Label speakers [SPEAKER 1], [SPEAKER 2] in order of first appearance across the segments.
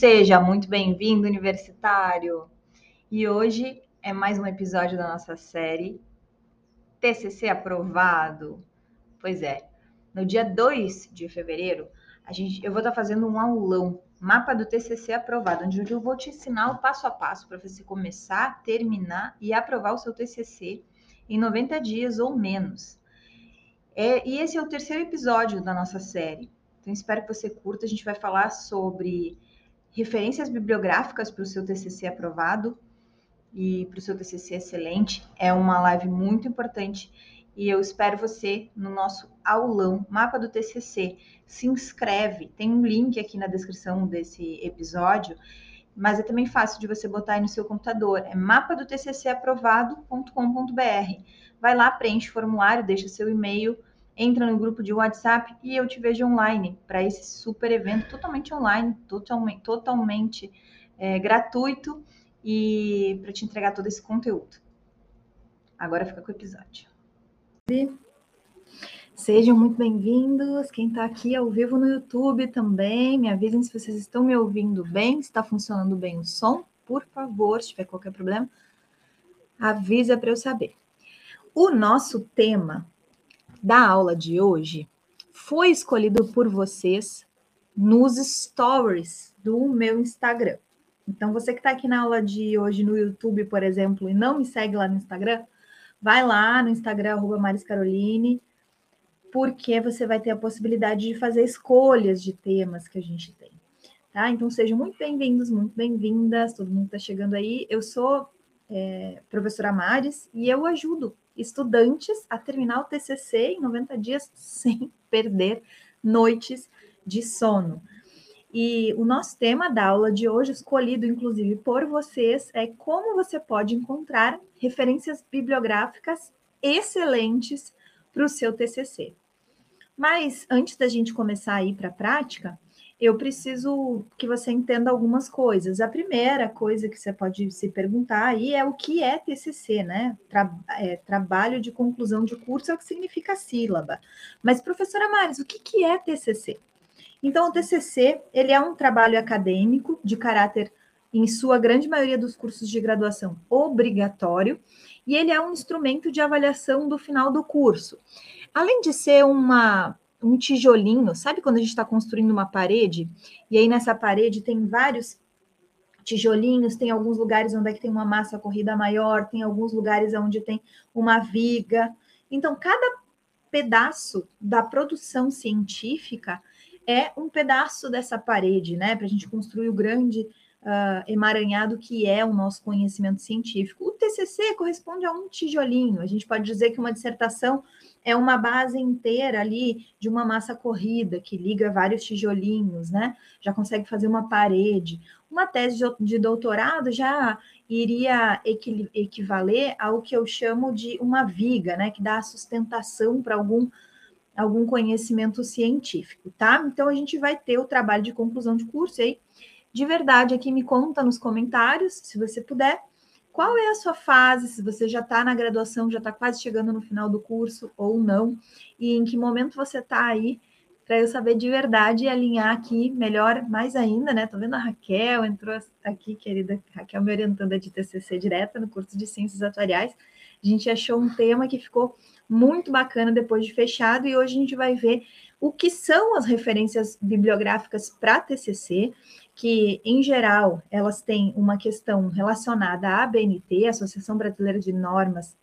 [SPEAKER 1] Seja muito bem-vindo, universitário! E hoje é mais um episódio da nossa série TCC aprovado. Pois é, no dia 2 de fevereiro, a gente, eu vou estar fazendo um aulão, mapa do TCC aprovado, onde eu vou te ensinar o passo a passo para você começar, terminar e aprovar o seu TCC em 90 dias ou menos. É, e esse é o terceiro episódio da nossa série. Então, espero que você curta. A gente vai falar sobre referências bibliográficas para o seu TCC aprovado e para o seu TCC excelente. É uma live muito importante e eu espero você no nosso aulão Mapa do TCC. Se inscreve, tem um link aqui na descrição desse episódio, mas é também fácil de você botar aí no seu computador. É mapadotccaprovado.com.br. Vai lá, preenche o formulário, deixa seu e-mail entra no grupo de WhatsApp e eu te vejo online para esse super evento totalmente online, totalmente, totalmente é, gratuito e para te entregar todo esse conteúdo. Agora fica com o episódio. Sejam muito bem-vindos. Quem está aqui ao vivo no YouTube também, me avisem se vocês estão me ouvindo bem, se está funcionando bem o som. Por favor, se tiver qualquer problema, avisa para eu saber. O nosso tema da aula de hoje foi escolhido por vocês nos stories do meu Instagram. Então, você que está aqui na aula de hoje no YouTube, por exemplo, e não me segue lá no Instagram, vai lá no Instagram, arroba Caroline, porque você vai ter a possibilidade de fazer escolhas de temas que a gente tem. Tá? Então, sejam muito bem-vindos, muito bem-vindas, todo mundo está chegando aí. Eu sou é, professora Mares e eu ajudo estudantes a terminar o TCC em 90 dias sem perder noites de sono. E o nosso tema da aula de hoje, escolhido inclusive por vocês, é como você pode encontrar referências bibliográficas excelentes para o seu TCC. Mas antes da gente começar a ir para a prática, eu preciso que você entenda algumas coisas. A primeira coisa que você pode se perguntar aí é o que é TCC, né? Tra é, trabalho de conclusão de curso é o que significa sílaba. Mas, professora Maris, o que, que é TCC? Então, o TCC, ele é um trabalho acadêmico de caráter, em sua grande maioria dos cursos de graduação, obrigatório, e ele é um instrumento de avaliação do final do curso. Além de ser uma um tijolinho, sabe quando a gente está construindo uma parede, e aí nessa parede tem vários tijolinhos, tem alguns lugares onde é que tem uma massa corrida maior, tem alguns lugares onde tem uma viga. Então, cada pedaço da produção científica é um pedaço dessa parede, né? Para a gente construir o grande uh, emaranhado que é o nosso conhecimento científico. O TCC corresponde a um tijolinho. A gente pode dizer que uma dissertação é uma base inteira ali de uma massa corrida que liga vários tijolinhos, né? Já consegue fazer uma parede. Uma tese de doutorado já iria equivaler ao que eu chamo de uma viga, né? Que dá sustentação para algum algum conhecimento científico, tá? Então a gente vai ter o trabalho de conclusão de curso aí. De verdade, aqui me conta nos comentários, se você puder, qual é a sua fase, se você já está na graduação, já está quase chegando no final do curso ou não, e em que momento você está aí, para eu saber de verdade e alinhar aqui melhor, mais ainda, né? Tô vendo a Raquel, entrou aqui, querida Raquel, me orientando de TCC direta no curso de Ciências Atuariais. A gente achou um tema que ficou muito bacana depois de fechado, e hoje a gente vai ver o que são as referências bibliográficas para TCC, que, em geral, elas têm uma questão relacionada à ABNT, Associação Brasileira de Normas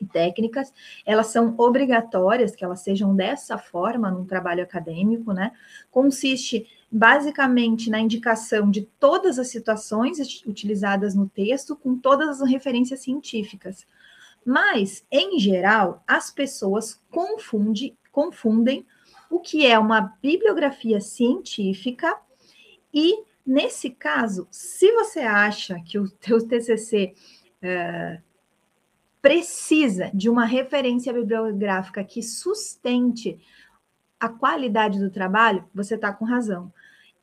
[SPEAKER 1] e Técnicas, elas são obrigatórias que elas sejam dessa forma num trabalho acadêmico, né? Consiste basicamente na indicação de todas as situações utilizadas no texto, com todas as referências científicas. Mas, em geral, as pessoas confunde, confundem o que é uma bibliografia científica e, nesse caso, se você acha que o teu TCC é, precisa de uma referência bibliográfica que sustente a qualidade do trabalho, você está com razão.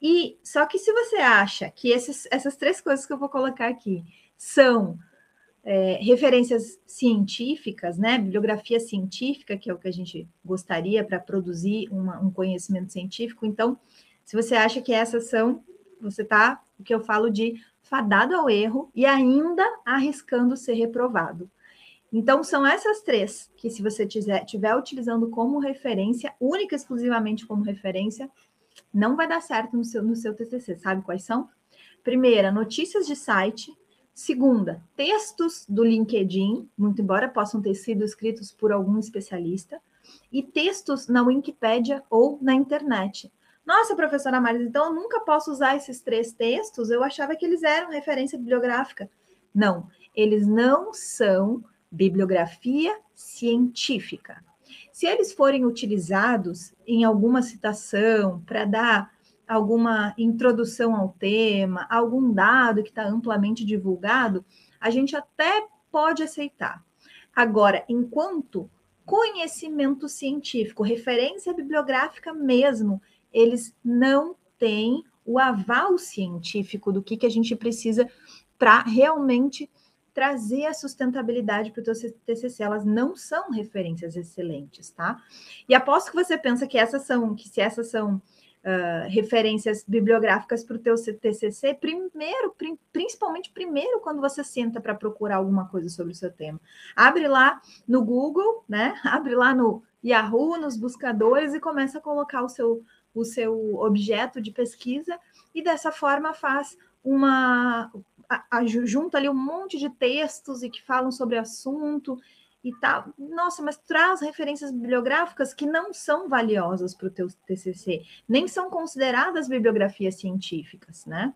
[SPEAKER 1] E só que se você acha que esses, essas três coisas que eu vou colocar aqui são é, referências científicas, né, bibliografia científica, que é o que a gente gostaria para produzir uma, um conhecimento científico, então se você acha que essas são você está, o que eu falo de fadado ao erro e ainda arriscando ser reprovado. Então, são essas três que, se você estiver utilizando como referência, única e exclusivamente como referência, não vai dar certo no seu, no seu TCC. Sabe quais são? Primeira, notícias de site. Segunda, textos do LinkedIn, muito embora possam ter sido escritos por algum especialista. E textos na Wikipédia ou na internet. Nossa, professora Maris, então eu nunca posso usar esses três textos? Eu achava que eles eram referência bibliográfica. Não, eles não são bibliografia científica. Se eles forem utilizados em alguma citação para dar alguma introdução ao tema, algum dado que está amplamente divulgado, a gente até pode aceitar. Agora, enquanto conhecimento científico, referência bibliográfica mesmo, eles não têm o aval científico do que, que a gente precisa para realmente trazer a sustentabilidade para o teu TCC. Elas não são referências excelentes, tá? E aposto que você pensa que essas são, que se essas são uh, referências bibliográficas para o teu TCC, primeiro, prim, principalmente primeiro quando você senta para procurar alguma coisa sobre o seu tema. Abre lá no Google, né? Abre lá no Yahoo, nos buscadores e começa a colocar o seu o seu objeto de pesquisa e dessa forma faz uma a, a, junta ali um monte de textos e que falam sobre assunto e tal. Nossa, mas traz referências bibliográficas que não são valiosas para o teu TCC, nem são consideradas bibliografias científicas, né?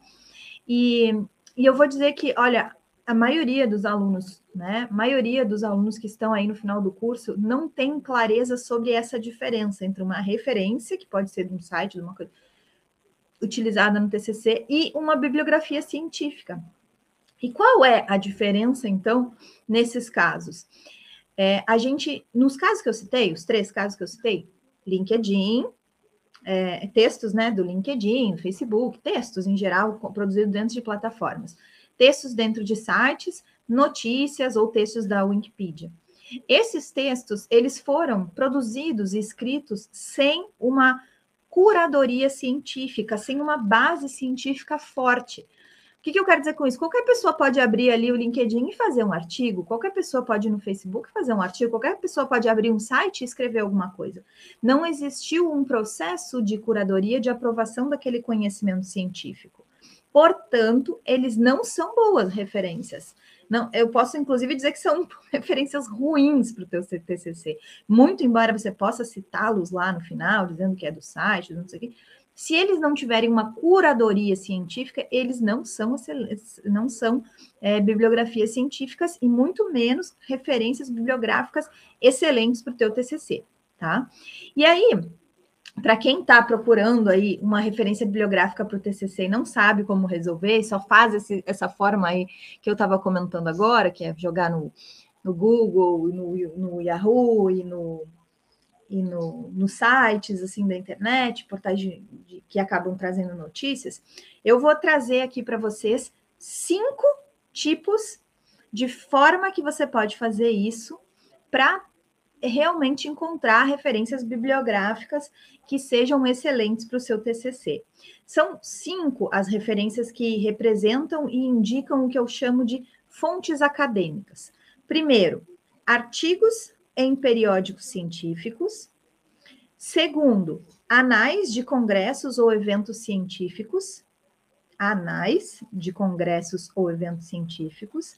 [SPEAKER 1] E, e eu vou dizer que, olha, a maioria dos alunos, né? A maioria dos alunos que estão aí no final do curso não tem clareza sobre essa diferença entre uma referência, que pode ser de um site, de uma coisa utilizada no TCC, e uma bibliografia científica. E qual é a diferença, então, nesses casos? É, a gente, nos casos que eu citei, os três casos que eu citei, LinkedIn, é, textos né, do LinkedIn, Facebook, textos em geral produzidos dentro de plataformas textos dentro de sites, notícias ou textos da Wikipedia. Esses textos, eles foram produzidos e escritos sem uma curadoria científica, sem uma base científica forte. O que, que, eu quero dizer com isso? Qualquer pessoa pode abrir ali o LinkedIn e fazer um artigo, qualquer pessoa pode ir no Facebook fazer um artigo, qualquer pessoa pode abrir um site e escrever alguma coisa. Não existiu um processo de curadoria de aprovação daquele conhecimento científico. Portanto, eles não são boas referências. Não, eu posso inclusive dizer que são referências ruins para o teu TCC. Muito embora você possa citá-los lá no final, dizendo que é do site, não sei o quê, se eles não tiverem uma curadoria científica, eles não são, não são é, bibliografias científicas e muito menos referências bibliográficas excelentes para o teu TCC, tá? E aí, para quem está procurando aí uma referência bibliográfica para o TCC e não sabe como resolver, só faz esse, essa forma aí que eu estava comentando agora, que é jogar no, no Google, no, no Yahoo e no e no, nos sites assim da internet, portais de, de, que acabam trazendo notícias, eu vou trazer aqui para vocês cinco tipos de forma que você pode fazer isso para realmente encontrar referências bibliográficas que sejam excelentes para o seu TCC. São cinco as referências que representam e indicam o que eu chamo de fontes acadêmicas. Primeiro, artigos em periódicos científicos. Segundo, anais de congressos ou eventos científicos. Anais de congressos ou eventos científicos.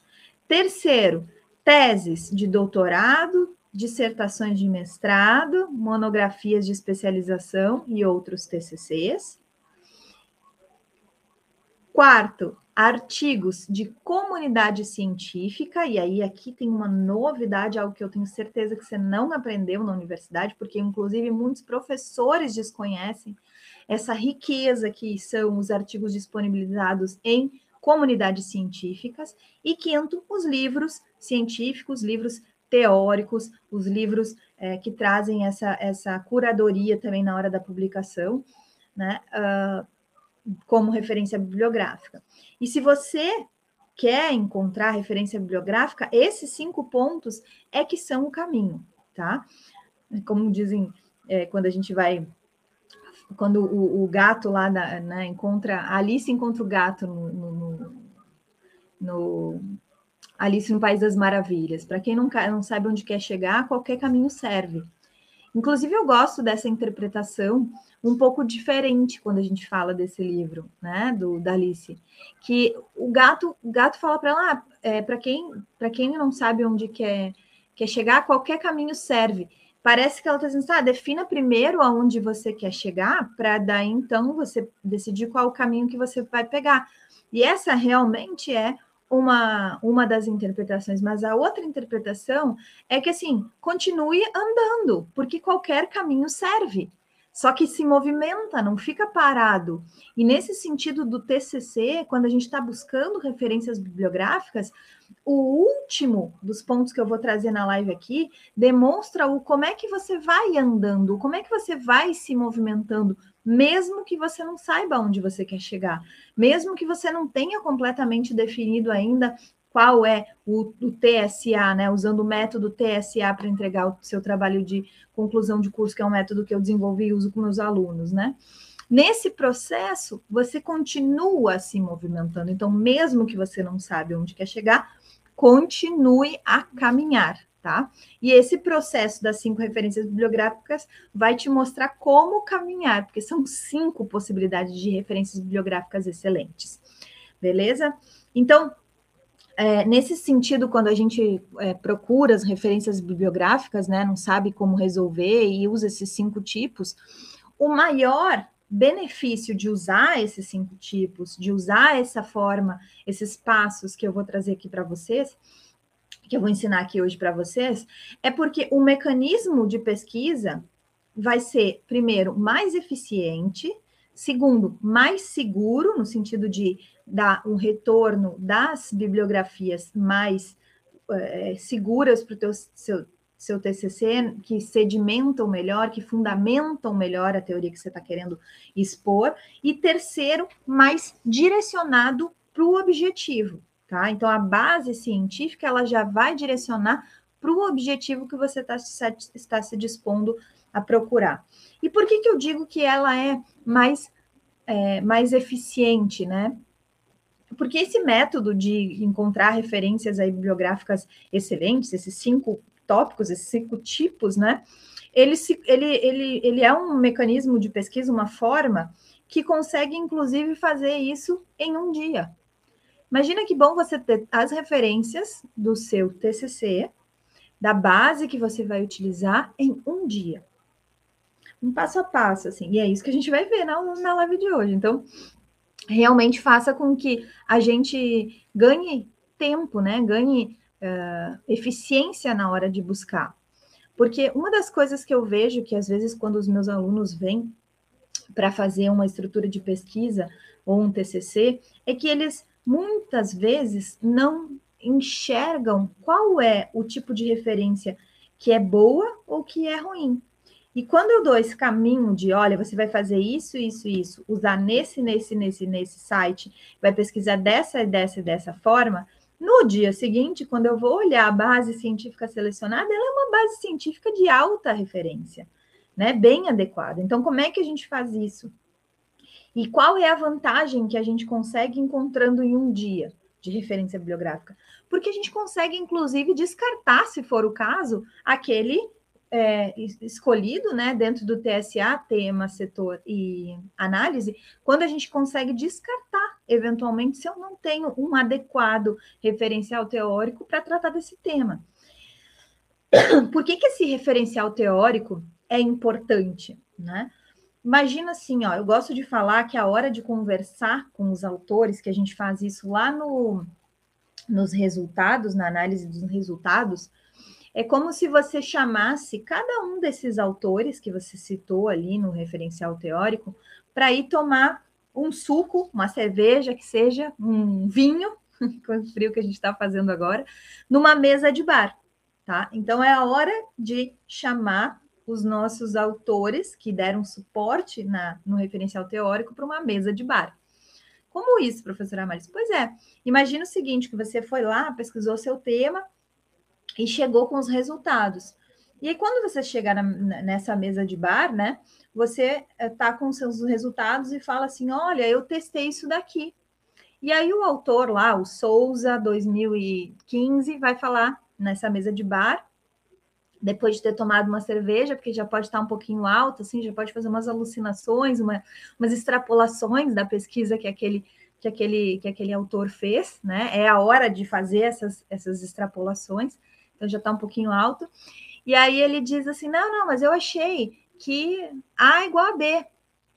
[SPEAKER 1] Terceiro, teses de doutorado, dissertações de mestrado, monografias de especialização e outros TCCs. Quarto, artigos de comunidade científica, e aí aqui tem uma novidade, algo que eu tenho certeza que você não aprendeu na universidade, porque inclusive muitos professores desconhecem essa riqueza que são os artigos disponibilizados em comunidades científicas. E quinto, os livros científicos, livros teóricos, os livros é, que trazem essa, essa curadoria também na hora da publicação, né, uh, como referência bibliográfica. E se você quer encontrar referência bibliográfica, esses cinco pontos é que são o caminho, tá? Como dizem é, quando a gente vai quando o, o gato lá na, né, encontra, a Alice encontra o gato no, no, no Alice no País das Maravilhas. Para quem não, não sabe onde quer chegar, qualquer caminho serve. Inclusive, eu gosto dessa interpretação um pouco diferente quando a gente fala desse livro, né, do da Alice, que o gato, o gato fala para ela, ah, é, para quem, para quem não sabe onde quer, quer chegar, qualquer caminho serve. Parece que ela está dizendo, ah, defina primeiro aonde você quer chegar, para daí então você decidir qual o caminho que você vai pegar. E essa realmente é uma, uma das interpretações, mas a outra interpretação é que assim, continue andando, porque qualquer caminho serve. Só que se movimenta, não fica parado. E nesse sentido do TCC, quando a gente está buscando referências bibliográficas, o último dos pontos que eu vou trazer na live aqui demonstra o como é que você vai andando, como é que você vai se movimentando mesmo que você não saiba onde você quer chegar, mesmo que você não tenha completamente definido ainda qual é o, o TSA, né? Usando o método TSA para entregar o seu trabalho de conclusão de curso, que é um método que eu desenvolvi e uso com meus alunos, né? Nesse processo, você continua se movimentando. Então, mesmo que você não sabe onde quer chegar, continue a caminhar tá? E esse processo das cinco referências bibliográficas vai te mostrar como caminhar, porque são cinco possibilidades de referências bibliográficas excelentes, beleza? Então, é, nesse sentido, quando a gente é, procura as referências bibliográficas, né, não sabe como resolver e usa esses cinco tipos, o maior benefício de usar esses cinco tipos, de usar essa forma, esses passos que eu vou trazer aqui para vocês, que eu vou ensinar aqui hoje para vocês, é porque o mecanismo de pesquisa vai ser, primeiro, mais eficiente, segundo, mais seguro, no sentido de dar um retorno das bibliografias mais é, seguras para o teu seu, seu TCC, que sedimentam melhor, que fundamentam melhor a teoria que você está querendo expor, e terceiro, mais direcionado para o objetivo. Tá? Então, a base científica ela já vai direcionar para o objetivo que você tá, está se dispondo a procurar. E por que, que eu digo que ela é mais, é, mais eficiente, né? Porque esse método de encontrar referências aí bibliográficas excelentes, esses cinco tópicos, esses cinco tipos, né? Ele, se, ele, ele, ele é um mecanismo de pesquisa, uma forma que consegue, inclusive, fazer isso em um dia. Imagina que bom você ter as referências do seu TCC, da base que você vai utilizar em um dia. Um passo a passo, assim. E é isso que a gente vai ver na, na live de hoje. Então, realmente faça com que a gente ganhe tempo, né? Ganhe uh, eficiência na hora de buscar. Porque uma das coisas que eu vejo que às vezes quando os meus alunos vêm para fazer uma estrutura de pesquisa ou um TCC, é que eles muitas vezes não enxergam qual é o tipo de referência que é boa ou que é ruim. E quando eu dou esse caminho de, olha, você vai fazer isso, isso, isso, usar nesse, nesse, nesse, nesse site, vai pesquisar dessa dessa e dessa forma, no dia seguinte, quando eu vou olhar a base científica selecionada, ela é uma base científica de alta referência, né? Bem adequada. Então, como é que a gente faz isso? E qual é a vantagem que a gente consegue encontrando em um dia de referência bibliográfica? Porque a gente consegue, inclusive, descartar, se for o caso, aquele é, escolhido né, dentro do TSA, tema, setor e análise, quando a gente consegue descartar, eventualmente, se eu não tenho um adequado referencial teórico para tratar desse tema. Por que, que esse referencial teórico é importante? Né? Imagina assim, ó, eu gosto de falar que a hora de conversar com os autores, que a gente faz isso lá no, nos resultados, na análise dos resultados, é como se você chamasse cada um desses autores que você citou ali no referencial teórico para ir tomar um suco, uma cerveja, que seja um vinho, com o frio que a gente está fazendo agora, numa mesa de bar, tá? Então é a hora de chamar os nossos autores que deram suporte na, no referencial teórico para uma mesa de bar. Como isso, professora Amaris? Pois é, imagina o seguinte, que você foi lá, pesquisou seu tema e chegou com os resultados. E aí, quando você chega na, nessa mesa de bar, né? Você eh, com seus resultados e fala assim: olha, eu testei isso daqui. E aí o autor lá, o Souza 2015, vai falar nessa mesa de bar, depois de ter tomado uma cerveja, porque já pode estar um pouquinho alto, assim, já pode fazer umas alucinações, uma, umas extrapolações da pesquisa que aquele que aquele que aquele autor fez, né? É a hora de fazer essas essas extrapolações, então já está um pouquinho alto. E aí ele diz assim: não, não, mas eu achei que A é igual a B.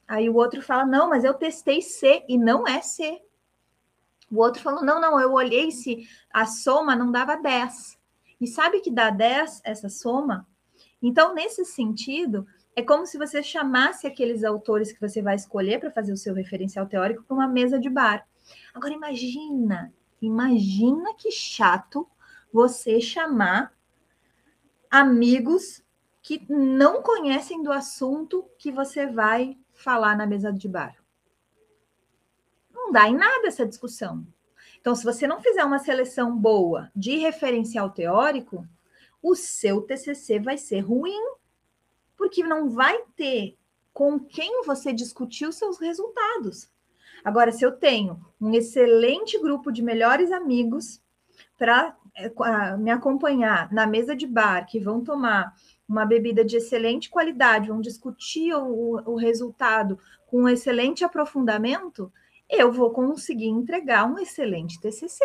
[SPEAKER 1] Aí o outro fala: não, mas eu testei C e não é C. O outro falou: não, não, eu olhei se a soma não dava 10. E sabe que dá 10 essa soma? Então, nesse sentido, é como se você chamasse aqueles autores que você vai escolher para fazer o seu referencial teórico para uma mesa de bar. Agora, imagina, imagina que chato você chamar amigos que não conhecem do assunto que você vai falar na mesa de bar. Não dá em nada essa discussão. Então, se você não fizer uma seleção boa de referencial teórico, o seu TCC vai ser ruim, porque não vai ter com quem você discutir os seus resultados. Agora, se eu tenho um excelente grupo de melhores amigos para é, me acompanhar na mesa de bar, que vão tomar uma bebida de excelente qualidade, vão discutir o, o resultado com um excelente aprofundamento, eu vou conseguir entregar um excelente TCC.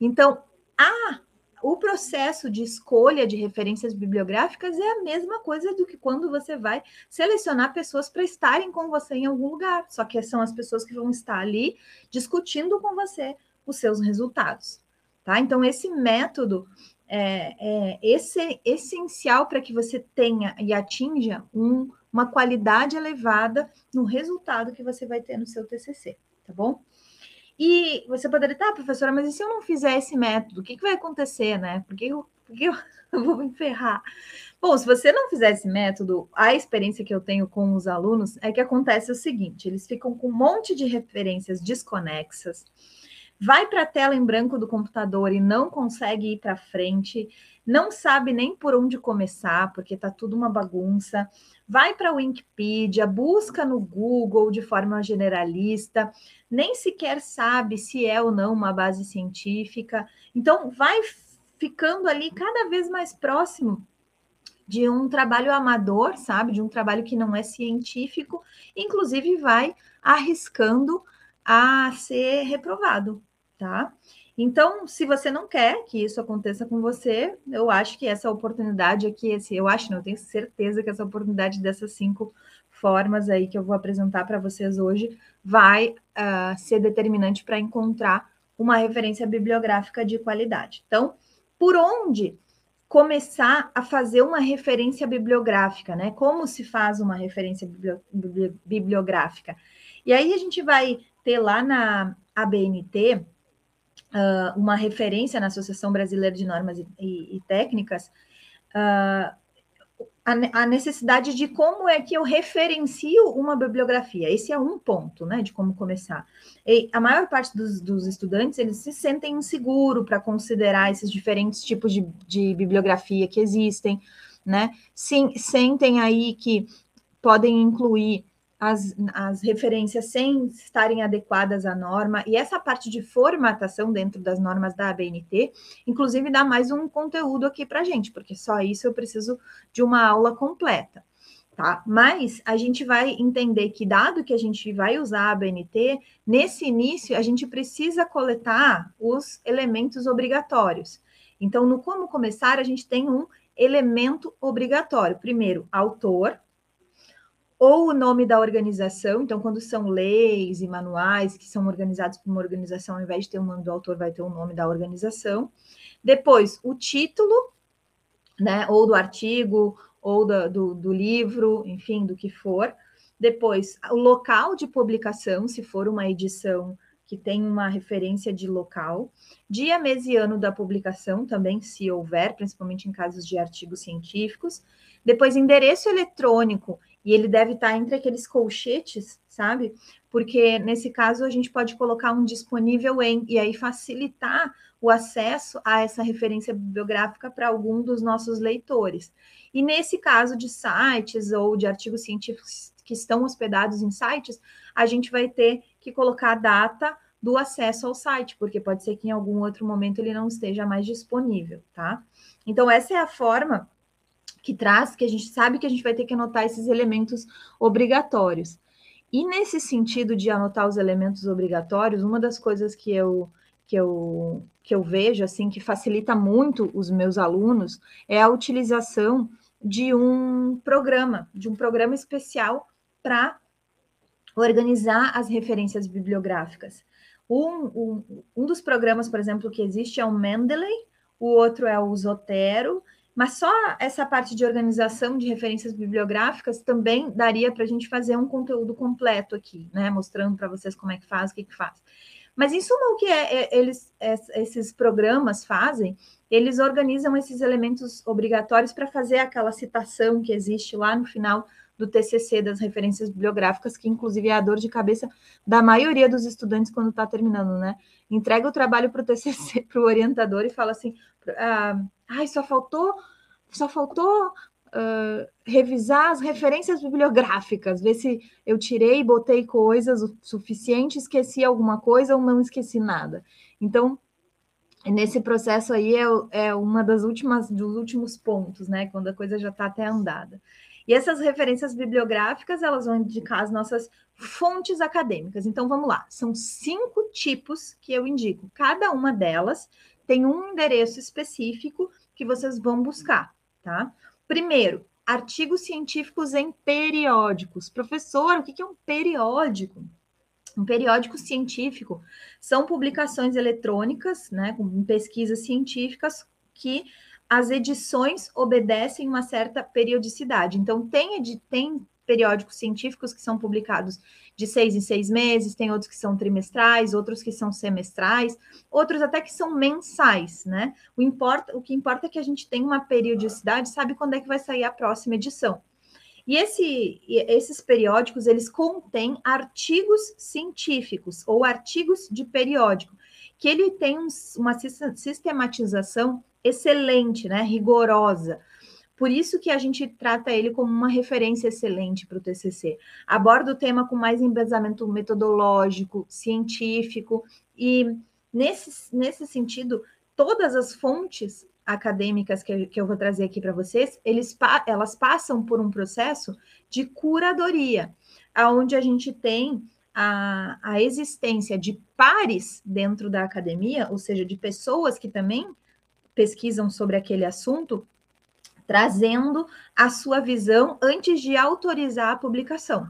[SPEAKER 1] Então, a, o processo de escolha de referências bibliográficas é a mesma coisa do que quando você vai selecionar pessoas para estarem com você em algum lugar, só que são as pessoas que vão estar ali discutindo com você os seus resultados. Tá? Então, esse método é, é esse, essencial para que você tenha e atinja um uma qualidade elevada no resultado que você vai ter no seu TCC, tá bom? E você poderia ah, professora, mas e se eu não fizer esse método, o que, que vai acontecer, né? Porque eu, eu vou me ferrar. Bom, se você não fizer esse método, a experiência que eu tenho com os alunos é que acontece o seguinte: eles ficam com um monte de referências desconexas, vai para a tela em branco do computador e não consegue ir para frente, não sabe nem por onde começar, porque está tudo uma bagunça vai para a Wikipedia, busca no Google de forma generalista, nem sequer sabe se é ou não uma base científica. Então, vai ficando ali cada vez mais próximo de um trabalho amador, sabe? De um trabalho que não é científico, inclusive vai arriscando a ser reprovado, tá? Então, se você não quer que isso aconteça com você, eu acho que essa oportunidade aqui, esse, eu acho, não, eu tenho certeza que essa oportunidade dessas cinco formas aí que eu vou apresentar para vocês hoje vai uh, ser determinante para encontrar uma referência bibliográfica de qualidade. Então, por onde começar a fazer uma referência bibliográfica, né? Como se faz uma referência bibliográfica? E aí a gente vai ter lá na ABNT uh, uma referência na Associação Brasileira de Normas e, e, e Técnicas, uh, a, necessidade de como é que eu referencio uma bibliografia. Esse é um ponto, né, de como começar. E a maior parte dos, dos estudantes, eles se sentem inseguros para considerar esses diferentes tipos de, de bibliografia que existem, né, Sim, sentem aí que podem incluir as, as referências sem estarem adequadas à norma, e essa parte de formatação dentro das normas da ABNT, inclusive dá mais um conteúdo aqui para gente, porque só isso eu preciso de uma aula completa. Tá? Mas a gente vai entender que, dado que a gente vai usar a ABNT, nesse início a gente precisa coletar os elementos obrigatórios. Então, no como começar, a gente tem um elemento obrigatório. Primeiro, autor, ou o nome da organização, então, quando são leis e manuais que são organizados por uma organização, ao invés de ter o nome do autor, vai ter o nome da organização. Depois, o título, né, ou do artigo, ou do, do, do livro, enfim, do que for. Depois, o local de publicação, se for uma edição que tem uma referência de local, dia, mês e ano da publicação, também, se houver, principalmente em casos de artigos científicos. Depois, endereço eletrônico E ele deve estar entre aqueles colchetes, sabe? Porque nesse caso a gente pode colocar um disponível em e aí facilitar o acesso a essa referência bibliográfica para algum dos nossos leitores. E nesse caso de sites ou de artigos científicos que estão hospedados em sites, a gente vai ter que colocar a data do acesso ao site, porque pode ser que em algum outro momento ele não esteja mais disponível, tá? Então, essa é a forma que traz, que a gente sabe que a gente vai ter que anotar esses elementos obrigatórios. E nesse sentido de anotar os elementos obrigatórios, uma das coisas que eu que eu que eu vejo assim que facilita muito os meus alunos é a utilização de um programa, de um programa especial para organizar as referências bibliográficas. Um, um, um, dos programas, por exemplo, que existe é o Mendeley, o outro é o Zotero, mas só essa parte de organização de referências bibliográficas também daria para a gente fazer um conteúdo completo aqui, né? Mostrando para vocês como é que faz, o que, que faz. Mas, em suma, o que é, é, eles, é, esses programas fazem, eles organizam esses elementos obrigatórios para fazer aquela citação que existe lá no final do TCC, das referências bibliográficas, que inclusive é a dor de cabeça da maioria dos estudantes quando está terminando, né? Entrega o trabalho para o TCC, para o orientador e fala assim, ah, ai, só faltou, só faltou uh, revisar as referências bibliográficas, ver se eu tirei botei coisas o suficiente, esqueci alguma coisa ou não esqueci nada. Então, nesse processo aí é, é uma das últimas dos últimos pontos, né? Quando a coisa já está até andada. E essas referências bibliográficas, elas vão indicar as nossas fontes acadêmicas. Então, vamos lá. São cinco tipos que eu indico. Cada uma delas tem um endereço específico que vocês vão buscar, tá? Primeiro, artigos científicos em periódicos. Professor, o que é um periódico? Um periódico científico são publicações eletrônicas, né, com pesquisas científicas que as edições obedecem uma certa periodicidade. Então, tem, tem periódicos científicos que são publicados de seis em seis meses, tem outros que são trimestrais, outros que são semestrais, outros até que são mensais, né? O, importa, o que importa é que a gente tem uma periodicidade, sabe quando é que vai sair a próxima edição. E esse, esses periódicos, eles contêm artigos científicos ou artigos de periódico, que ele tem uma sistematização excelente, né, rigorosa. Por isso que a gente trata ele como uma referência excelente para o TCC. Aborda o tema com mais embasamento metodológico, científico, e nesse, nesse sentido, todas as fontes acadêmicas que, que eu vou trazer aqui para vocês, eles, elas passam por um processo de curadoria, aonde a gente tem a, a existência de pares dentro da academia, ou seja, de pessoas que também pesquisam sobre aquele assunto, trazendo a sua visão antes de autorizar a publicação.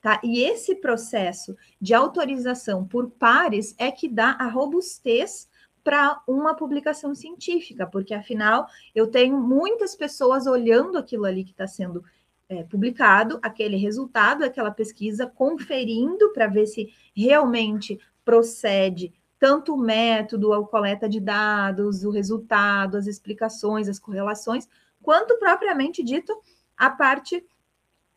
[SPEAKER 1] Tá? E esse processo de autorização por pares é que dá a robustez para uma publicação científica, porque afinal eu tenho muitas pessoas olhando aquilo ali que está sendo é, publicado, aquele resultado daquela pesquisa, conferindo para ver se realmente procede tanto o método, a coleta de dados, o resultado, as explicações, as correlações, quanto propriamente dito a parte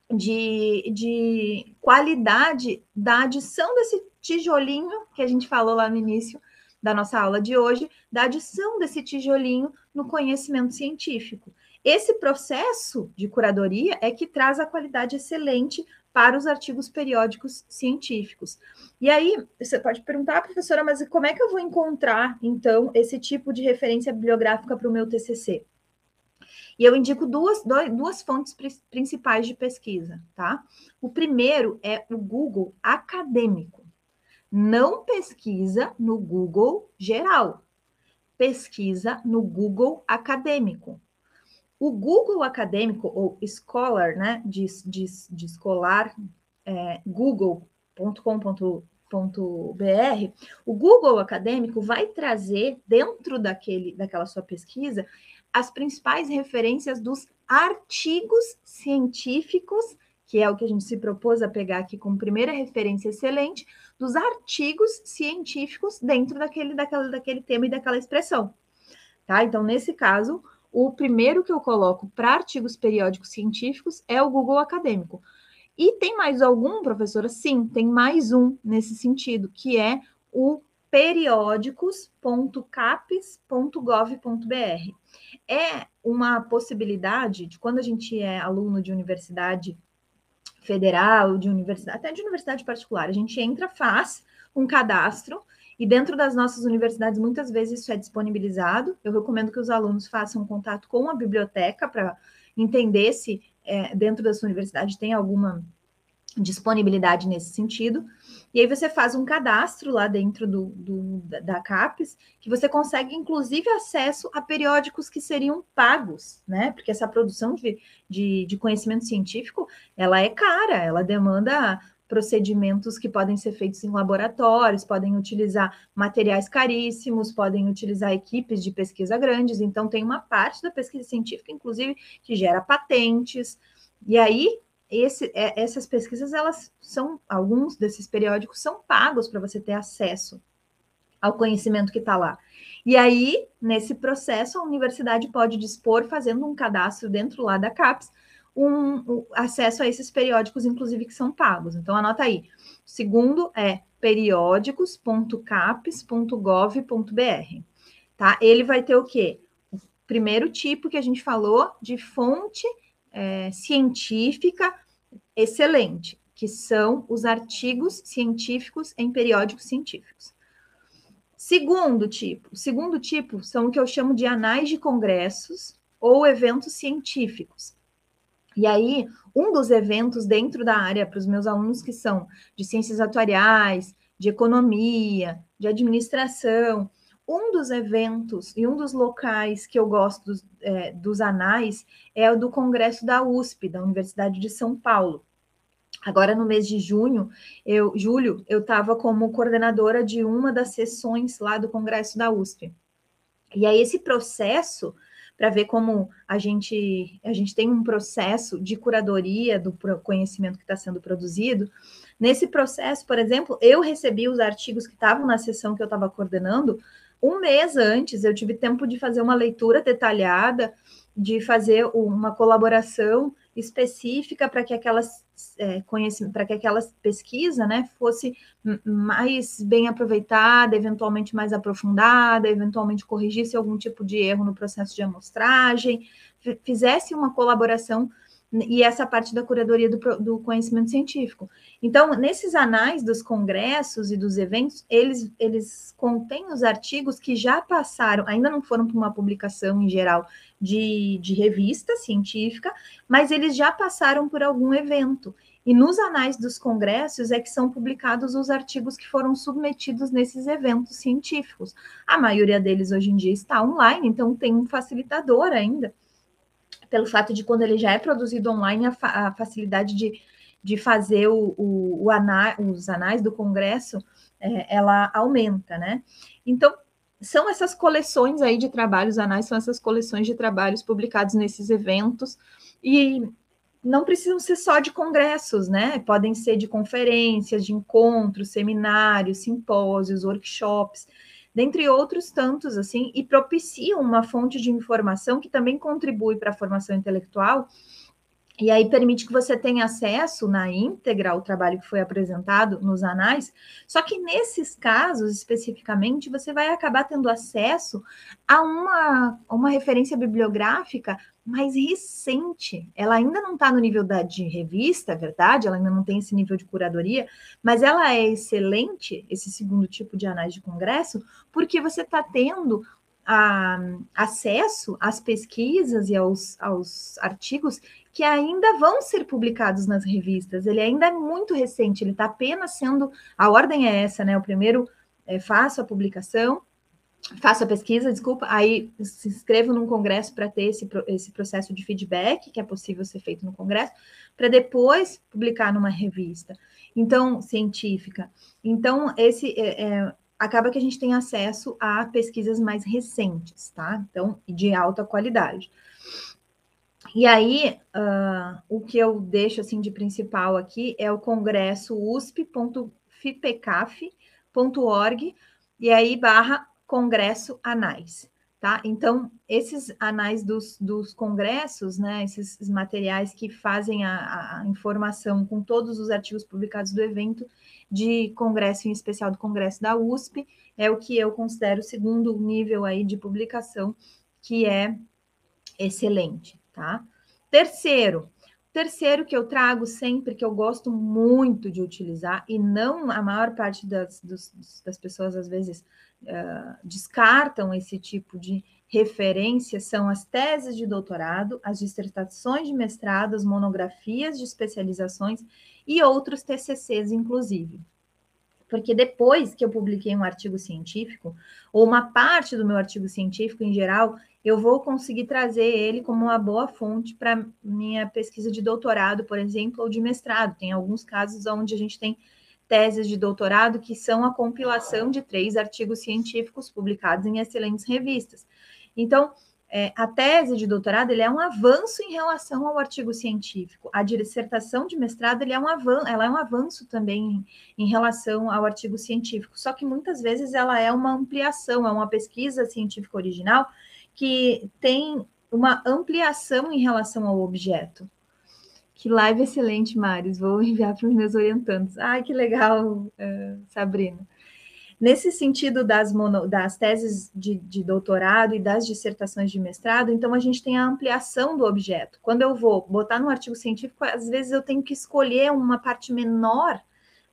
[SPEAKER 1] de, de qualidade da adição desse tijolinho que a gente falou lá no início da nossa aula de hoje, da adição desse tijolinho no conhecimento científico. Esse processo de curadoria é que traz a qualidade excelente para os artigos periódicos científicos. E aí, você pode perguntar, professora, mas como é que eu vou encontrar, então, esse tipo de referência bibliográfica para o meu TCC? E eu indico duas, duas fontes principais de pesquisa, tá? O primeiro é o Google acadêmico. Não pesquisa no Google geral, pesquisa no Google acadêmico. O Google acadêmico, ou Scholar, né, de, de, de escolar, é, google.com.br, o Google acadêmico vai trazer dentro daquele, daquela sua pesquisa as principais referências dos artigos científicos, que é o que a gente se propôs a pegar aqui como primeira referência excelente, dos artigos científicos dentro daquele, daquela, daquele tema e daquela expressão. Tá? Então, nesse caso, o primeiro que eu coloco para artigos periódicos científicos é o Google Acadêmico. E tem mais algum, professora? Sim, tem mais um nesse sentido, que é o periódicos.capes.gov.br. É uma possibilidade de quando a gente é aluno de universidade federal, de universidade, até de universidade particular, a gente entra, faz um cadastro e dentro das nossas universidades, muitas vezes isso é disponibilizado. Eu recomendo que os alunos façam contato com a biblioteca para entender se é, dentro da sua universidade tem alguma disponibilidade nesse sentido. E aí você faz um cadastro lá dentro do, do, da CAPES, que você consegue, inclusive, acesso a periódicos que seriam pagos, né? Porque essa produção de, de, de conhecimento científico, ela é cara, ela demanda procedimentos que podem ser feitos em laboratórios, podem utilizar materiais caríssimos, podem utilizar equipes de pesquisa grandes. Então, tem uma parte da pesquisa científica, inclusive, que gera patentes. E aí, esse, é, essas pesquisas, elas são, alguns desses periódicos são pagos para você ter acesso ao conhecimento que está lá. E aí, nesse processo, a universidade pode dispor, fazendo um cadastro dentro lá da CAPES, um, um, acesso a esses periódicos, inclusive, que são pagos. Então, anota aí. O segundo é periódicos.capes.gov.br. Tá? Ele vai ter o quê? O primeiro tipo que a gente falou de fonte é, científica excelente, que são os artigos científicos em periódicos científicos. Segundo tipo, o segundo tipo são o que eu chamo de anais de congressos ou eventos científicos. E aí, um dos eventos dentro da área para os meus alunos que são de ciências atuariais, de economia, de administração, um dos eventos e um dos locais que eu gosto dos, é, dos anais é o do Congresso da USP, da Universidade de São Paulo. Agora, no mês de junho, eu, julho, eu estava como coordenadora de uma das sessões lá do Congresso da USP. E aí, esse processo para ver como a gente, a gente tem um processo de curadoria do conhecimento que está sendo produzido. Nesse processo, por exemplo, eu recebi os artigos que estavam na sessão que eu estava coordenando um mês antes, eu tive tempo de fazer uma leitura detalhada, de fazer uma colaboração específica para que aquelas é, para que aquela pesquisa né, fosse mais bem aproveitada, eventualmente mais aprofundada, eventualmente corrigisse algum tipo de erro no processo de amostragem, fizesse uma colaboração e essa parte da curadoria do, do, conhecimento científico. Então, nesses anais dos congressos e dos eventos, eles, eles contêm os artigos que já passaram, ainda não foram para uma publicação em geral de, de revista científica, mas eles já passaram por algum evento. E nos anais dos congressos é que são publicados os artigos que foram submetidos nesses eventos científicos. A maioria deles hoje em dia está online, então tem um facilitador ainda pelo fato de quando ele já é produzido online, a, fa a facilidade de, de fazer o, o, o ana os anais do Congresso, é, ela aumenta, né? Então, são essas coleções aí de trabalhos anais, são essas coleções de trabalhos publicados nesses eventos, e não precisam ser só de congressos, né? Podem ser de conferências, de encontros, seminários, simpósios, workshops dentre outros tantos, assim, e propiciam uma fonte de informação que também contribui para a formação intelectual e aí permite que você tenha acesso na íntegra ao trabalho que foi apresentado nos anais. Só que nesses casos, especificamente, você vai acabar tendo acesso a uma, uma referência bibliográfica mais recente. Ela ainda não está no nível da, de revista, é verdade, ela ainda não tem esse nível de curadoria, mas ela é excelente, esse segundo tipo de análise de congresso, porque você está tendo a, acesso às pesquisas e aos, aos artigos que ainda vão ser publicados nas revistas. Ele ainda é muito recente, ele está apenas sendo. A ordem é essa, né? O primeiro é, faço a publicação, faço a pesquisa, desculpa, aí se inscrevo num congresso para ter esse, esse processo de feedback, que é possível ser feito no congresso, para depois publicar numa revista. Então, científica. Então, esse é, é, acaba que a gente tem acesso a pesquisas mais recentes, tá? Então, de alta qualidade. E aí, uh, o que eu deixo assim de principal aqui é o congresso usp.fipecaf.org e aí barra congresso anais, Tá? Então, esses anais dos, dos congressos, né, esses materiais que fazem a, a, informação com todos os artigos publicados do evento de congresso, em especial do congresso da USP, é o que eu considero o segundo nível aí de publicação, que é excelente, tá? Terceiro, terceiro que eu trago sempre, que eu gosto muito de utilizar, e não a maior parte das, dos, das pessoas, às vezes, uh, descartam esse tipo de referência são as teses de doutorado, as dissertações de mestrado, as monografias de especializações e outros TCCs, inclusive. Porque depois que eu publiquei um artigo científico, ou uma parte do meu artigo científico em geral, eu vou conseguir trazer ele como uma boa fonte para minha pesquisa de doutorado, por exemplo, ou de mestrado. Tem alguns casos onde a gente tem teses de doutorado que são a compilação de três artigos científicos publicados em excelentes revistas. Então, é, a tese de doutorado ele é um avanço em relação ao artigo científico. A dissertação de mestrado ele é um avanço, ela é um avanço também em, em relação ao artigo científico. Só que muitas vezes ela é uma ampliação, é uma pesquisa científica original que tem uma ampliação em relação ao objeto. Que live excelente, Maris. Vou enviar para os meus orientantes. Ai, que legal, uh, Sabrina. Nesse sentido das, mono, das teses de, de, doutorado e das dissertações de mestrado, então a gente tem a ampliação do objeto. Quando eu vou botar no artigo científico, às vezes eu tenho que escolher uma parte menor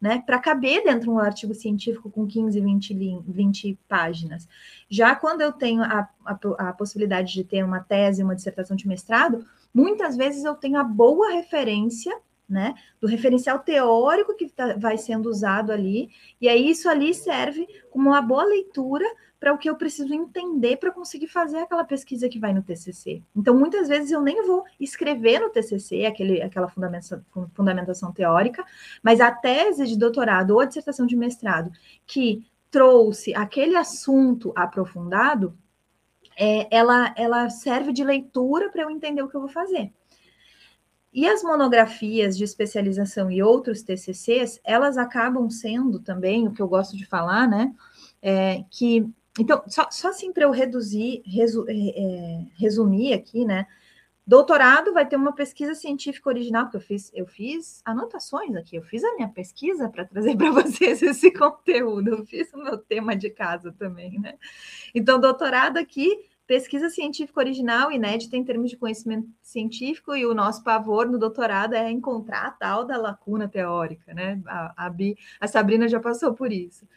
[SPEAKER 1] né, para caber dentro de um artigo científico com 15, 20, 20 páginas. Já quando eu tenho a, a, a possibilidade de ter uma tese, uma dissertação de mestrado, muitas vezes eu tenho a boa referência né, do referencial teórico que tá, vai sendo usado ali, e aí isso ali serve como uma boa leitura para o que eu preciso entender para conseguir fazer aquela pesquisa que vai no TCC. Então, muitas vezes eu nem vou escrever no TCC aquele, aquela fundamentação, fundamentação teórica, mas a tese de doutorado ou a dissertação de mestrado que trouxe aquele assunto aprofundado, é, ela, ela serve de leitura para eu entender o que eu vou fazer. E as monografias de especialização e outros TCCs, elas acabam sendo também, o que eu gosto de falar, né? É, que, então, só, só assim para eu reduzir, resu, é, é, resumir aqui, né? Doutorado vai ter uma pesquisa científica original, que eu fiz, eu fiz anotações aqui, eu fiz a minha pesquisa para trazer para vocês esse conteúdo, eu fiz o meu tema de casa também, né? Então, doutorado aqui pesquisa científica original, inédita em termos de conhecimento científico, e o nosso pavor no doutorado é encontrar a tal da lacuna teórica, né? A, a, Bi, a Sabrina já passou por isso.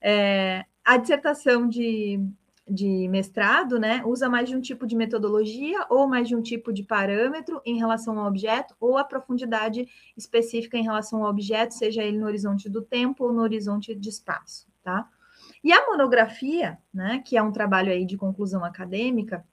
[SPEAKER 1] É, a dissertação de, de mestrado, né, usa mais de um tipo de metodologia ou mais de um tipo de parâmetro em relação ao objeto, ou a profundidade específica em relação ao objeto, seja ele no horizonte do tempo ou no horizonte de espaço, tá? E a monografia, né, que é um trabalho aí de conclusão acadêmica,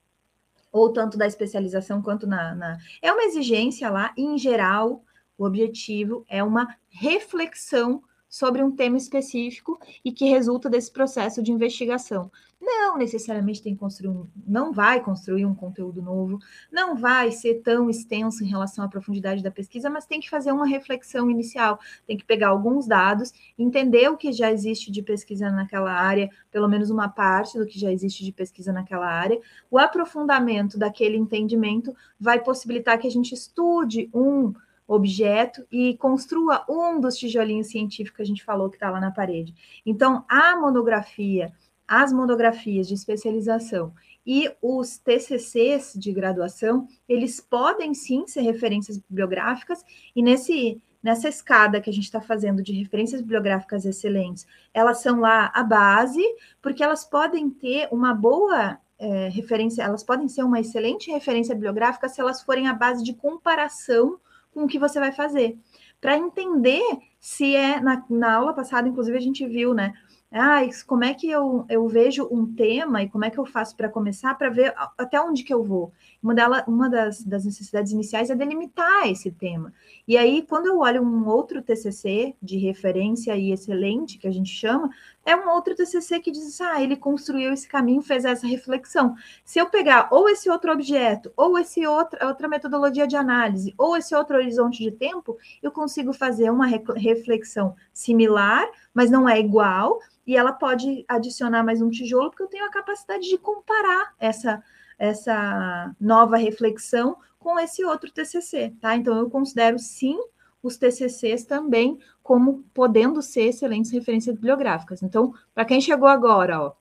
[SPEAKER 1] ou tanto da especialização quanto na, na, É uma exigência lá, em geral, o objetivo é uma reflexão sobre um tema específico e que resulta desse processo de investigação. Não necessariamente tem que construir um, não vai construir um conteúdo novo, não vai ser tão extenso em relação à profundidade da pesquisa, mas tem que fazer uma reflexão inicial, tem que pegar alguns dados, entender o que já existe de pesquisa naquela área, pelo menos uma parte do que já existe de pesquisa naquela área. O aprofundamento daquele entendimento vai possibilitar que a gente estude um objeto e construa um dos tijolinhos científicos que a gente falou que está lá na parede. Então, a monografia, as monografias de especialização e os TCCs de graduação, eles podem sim ser referências bibliográficas, e nesse nessa escada que a gente está fazendo de referências bibliográficas excelentes, elas são lá a base, porque elas podem ter uma boa é, referência, elas podem ser uma excelente referência bibliográfica se elas forem a base de comparação com o que você vai fazer. Para entender se é. Na, na aula passada, inclusive, a gente viu, né? Ah, como é que eu, eu vejo um tema e como é que eu faço para começar para ver até onde que eu vou. Uma, dela, uma das, das, necessidades iniciais é delimitar esse tema. E aí, quando eu olho um outro TCC de referência e excelente, que a gente chama, é um outro TCC que diz, ah, ele construiu esse caminho, fez essa reflexão. Se eu pegar ou esse outro objeto, ou esse outro, outra metodologia de análise, ou esse outro horizonte de tempo, eu consigo fazer uma reflexão similar, mas não é igual, e ela pode adicionar mais um tijolo, porque eu tenho a capacidade de comparar essa, essa nova reflexão com esse outro TCC, tá? Então, eu considero sim os TCCs também como podendo ser excelentes referências bibliográficas. Então, para quem chegou agora, ó,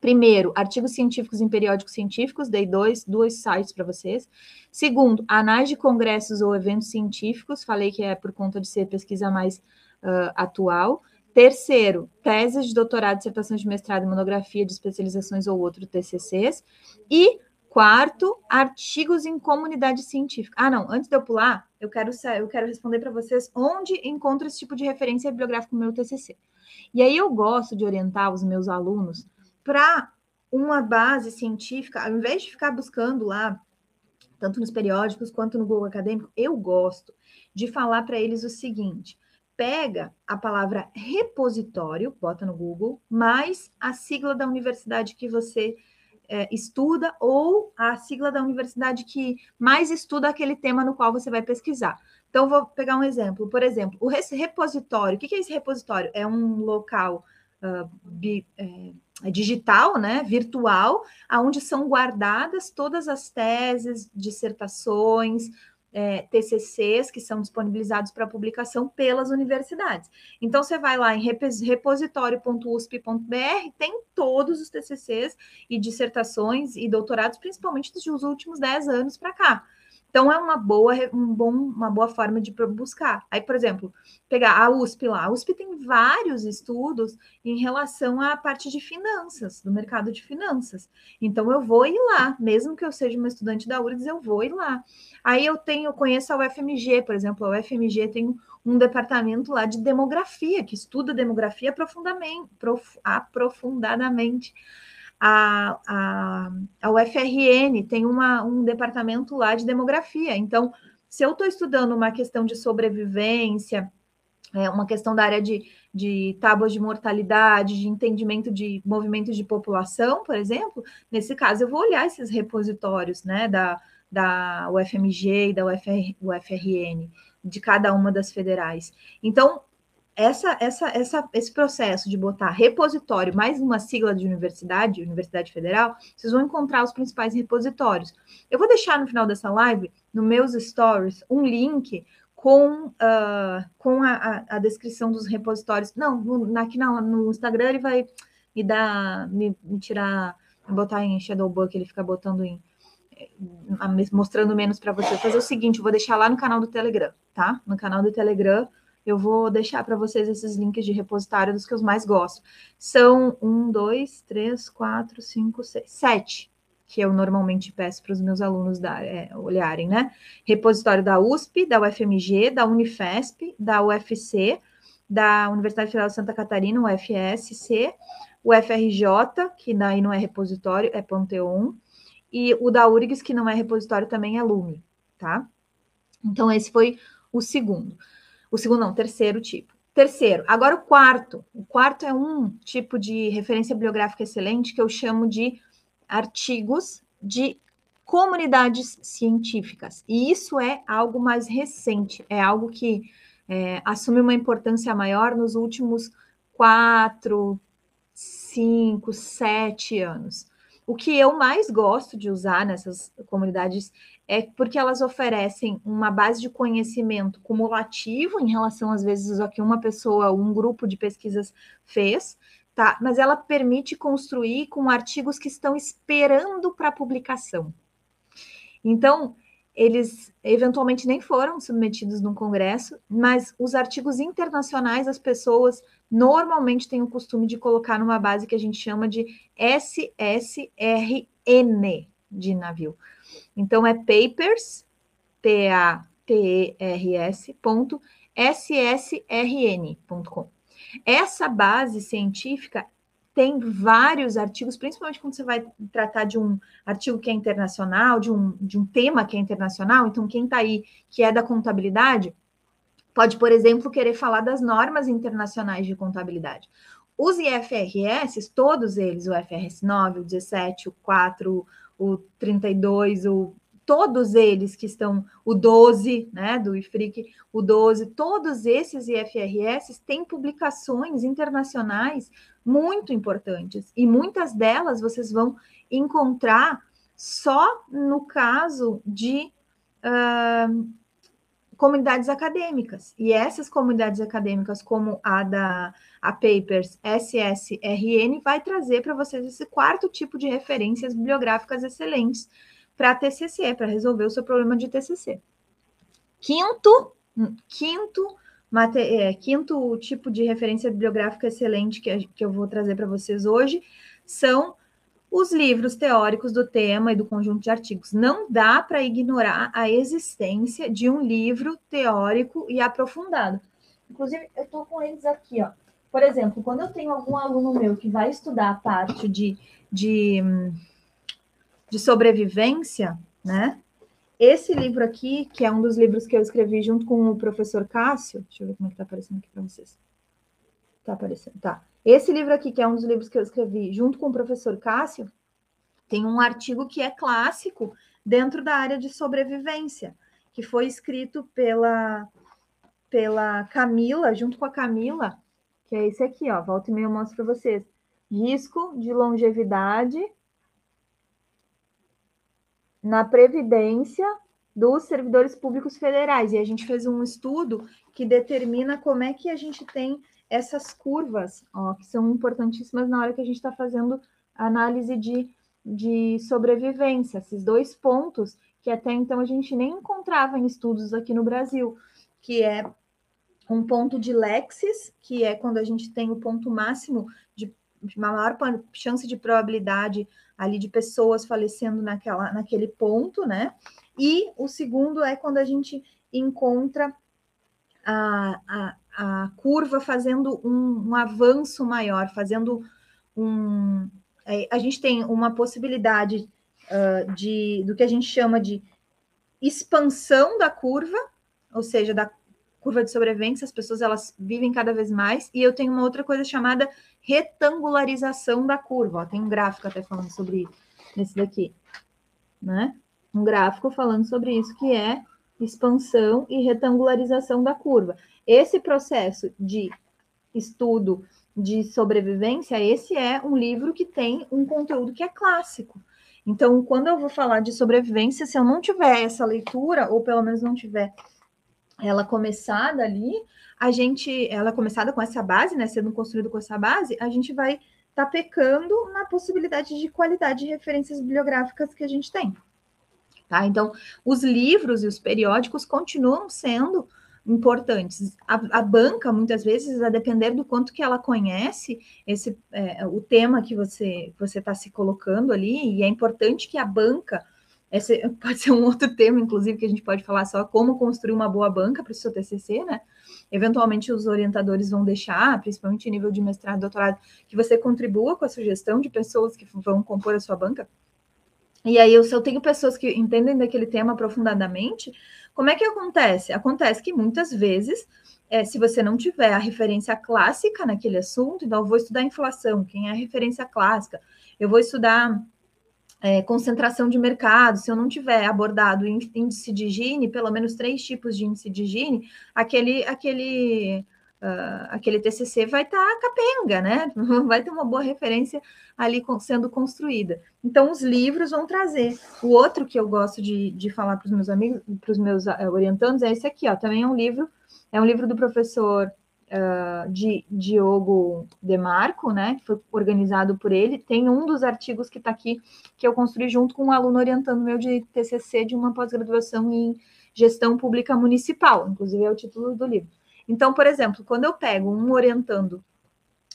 [SPEAKER 1] Primeiro, artigos científicos em periódicos científicos, dei dois, dois sites para vocês. Segundo, anais de congressos ou eventos científicos, falei que é por conta de ser pesquisa mais uh, atual. Terceiro, teses de doutorado, dissertações de mestrado, monografia de especializações ou outro TCCs. E quarto, artigos em comunidade científica. Ah, não, antes de eu pular, eu quero, eu quero responder para vocês onde encontro esse tipo de referência bibliográfica no meu TCC. E aí eu gosto de orientar os meus alunos para uma base científica, ao invés de ficar buscando lá, tanto nos periódicos quanto no Google Acadêmico, eu gosto de falar para eles o seguinte: pega a palavra repositório, bota no Google, mais a sigla da universidade que você é, estuda ou a sigla da universidade que mais estuda aquele tema no qual você vai pesquisar. Então, vou pegar um exemplo. Por exemplo, o repositório. O que é esse repositório? É um local uh, bi, é, digital, né, virtual, aonde são guardadas todas as teses, dissertações, é, TCCs que são disponibilizados para publicação pelas universidades. Então, você vai lá em repositório.usp.br, tem todos os TCCs e dissertações e doutorados, principalmente dos últimos 10 anos para cá. Então, é uma boa, um bom, uma boa forma de buscar. Aí, por exemplo, pegar a USP lá. A USP tem vários estudos em relação à parte de finanças, do mercado de finanças. Então, eu vou ir lá, mesmo que eu seja uma estudante da URGS, eu vou ir lá. Aí eu tenho, conheço a UFMG, por exemplo, a UFMG tem um departamento lá de demografia, que estuda demografia profundamente, prof, aprofundadamente a, a, a UFRN tem uma, um departamento lá de demografia. Então, se eu estou estudando uma questão de sobrevivência, é, uma questão da área de, de tábuas de mortalidade, de entendimento de movimentos de população, por exemplo, nesse caso eu vou olhar esses repositórios né, da, da UFMG e da UFR, UFRN, de cada uma das federais. Então, essa, essa, essa, esse processo de botar repositório mais uma sigla de universidade, Universidade Federal, vocês vão encontrar os principais repositórios. Eu vou deixar no final dessa live, no meus stories, um link com, uh, com a, a, a, descrição dos repositórios. Não, no, aqui na, no Instagram ele vai me dar, me, me tirar, botar em Shadowbook, ele fica botando em mostrando menos para você. Fazer o seguinte, eu vou deixar lá no canal do Telegram, tá? No canal do Telegram eu vou deixar para vocês esses links de repositório dos que eu mais gosto. São um, dois, três, quatro, cinco, seis, sete que eu normalmente peço para os meus alunos da, é, olharem, né? Repositório da USP, da UFMG, da Unifesp, da UFC, da Universidade Federal de Santa Catarina, UFSC, o FRJ, que daí não é repositório, é Panteon, e o da URGS, que não é repositório, também é Lume, tá? Então, esse foi o segundo. O segundo não, terceiro tipo. Terceiro, agora o quarto. O quarto é um tipo de referência bibliográfica excelente que eu chamo de artigos de comunidades científicas. E isso é algo mais recente, é algo que é, assume uma importância maior nos últimos quatro, cinco, sete anos. O que eu mais gosto de usar nessas comunidades é porque elas oferecem uma base de conhecimento cumulativo em relação, às vezes, ao que uma pessoa, um grupo de pesquisas fez, tá? Mas ela permite construir com artigos que estão esperando para publicação. Então, eles eventualmente nem foram submetidos num congresso, mas os artigos internacionais as pessoas normalmente têm o costume de colocar numa base que a gente chama de SSRN de navio. Então é papers, P-A-P-E-R-S, ponto, ssrn.com. Essa base científica tem vários artigos, principalmente quando você vai tratar de um artigo que é internacional, de um, de um tema que é internacional. Então, quem está aí, que é da contabilidade, pode, por exemplo, querer falar das normas internacionais de contabilidade. Os IFRS, todos eles, o FRS 9, o 17, o 4, o 32, o todos eles que estão, o 12, né, do IFRIC, o 12, todos esses IFRS têm publicações internacionais muito importantes. E muitas delas vocês vão encontrar só no caso de uh, comunidades acadêmicas. E essas comunidades acadêmicas, como a da a Papers SSRN, vai trazer para vocês esse quarto tipo de referências bibliográficas excelentes para TCC, para resolver o seu problema de TCC. Quinto, quinto, mate, é, quinto tipo de referência bibliográfica excelente que, que eu vou trazer para vocês hoje são os livros teóricos do tema e do conjunto de artigos. Não dá para ignorar a existência de um livro teórico e aprofundado. Inclusive, eu estou com eles aqui, ó. Por exemplo, quando eu tenho algum aluno meu que vai estudar a parte de, de, de sobrevivência, né? Esse livro aqui, que é um dos livros que eu escrevi junto com o professor Cássio, deixa eu ver como é que está aparecendo aqui para vocês. Está aparecendo, tá. Esse livro aqui, que é um dos livros que eu escrevi junto com o professor Cássio, tem um artigo que é clássico dentro da área de sobrevivência, que foi escrito pela, pela Camila, junto com a Camila, que é esse aqui, ó. Volta e meia eu mostro para vocês. Risco de longevidade na Previdência dos servidores públicos federais. E a gente fez um estudo que determina como é que a gente tem essas curvas, ó, que são importantíssimas na hora que a gente está fazendo análise de, de sobrevivência, esses dois pontos que até então a gente nem encontrava em estudos aqui no Brasil, que é um ponto de Lexis, que é quando a gente tem o ponto máximo de, de maior chance de probabilidade ali de pessoas falecendo naquela, naquele ponto, né? E o segundo é quando a gente encontra a, a, a curva fazendo um, um avanço maior, fazendo um. É, a gente tem uma possibilidade uh, de do que a gente chama de expansão da curva, ou seja, da curva de sobrevivência, as pessoas elas vivem cada vez mais, e eu tenho uma outra coisa chamada retangularização da curva. Ó, tem um gráfico até falando sobre esse daqui, né? Um gráfico falando sobre isso, que é expansão e retangularização da curva. Esse processo de estudo de sobrevivência, esse é um livro que tem um conteúdo que é clássico. Então, quando eu vou falar de sobrevivência, se eu não tiver essa leitura, ou pelo menos não tiver ela começada ali, a gente, ela começada com essa base, né, sendo construída com essa base, a gente vai estar tá pecando na possibilidade de qualidade de referências bibliográficas que a gente tem. Tá? Então, os livros e os periódicos continuam sendo importantes. A, a, banca, muitas vezes, a depender do quanto que ela conhece esse é, o tema que você está se colocando ali, e é importante que a banca, esse pode ser um outro tema, inclusive, que a gente pode falar só como construir uma boa banca para o seu TCC, né? Eventualmente, os orientadores vão deixar, principalmente em nível de mestrado, doutorado, que você contribua com a sugestão de pessoas que vão compor a sua banca, e aí, eu, se eu tenho pessoas que entendem daquele tema aprofundadamente, como é que acontece? Acontece que muitas vezes, é, se você não tiver a referência clássica naquele assunto, então eu vou estudar inflação, quem é a referência clássica? Eu vou estudar é, concentração de mercado, se eu não tiver abordado índice de Gini, pelo menos três tipos de índice de Gini, aquele, aquele uh, aquele TCC vai estar tá capenga, né? Vai ter uma boa referência ali sendo construída. Então, os livros vão trazer. O outro que eu gosto de, de falar para os meus amigos, para os meus uh, orientandos, é esse aqui, ó. Também é um livro, é um livro do professor uh, de Diogo Demarco, né? Foi organizado por ele. Tem um dos artigos que está aqui, que eu construí junto com um aluno orientando meu de TCC de uma pós-graduação em gestão pública municipal, inclusive é o título do livro. Então, por exemplo, quando eu pego um orientando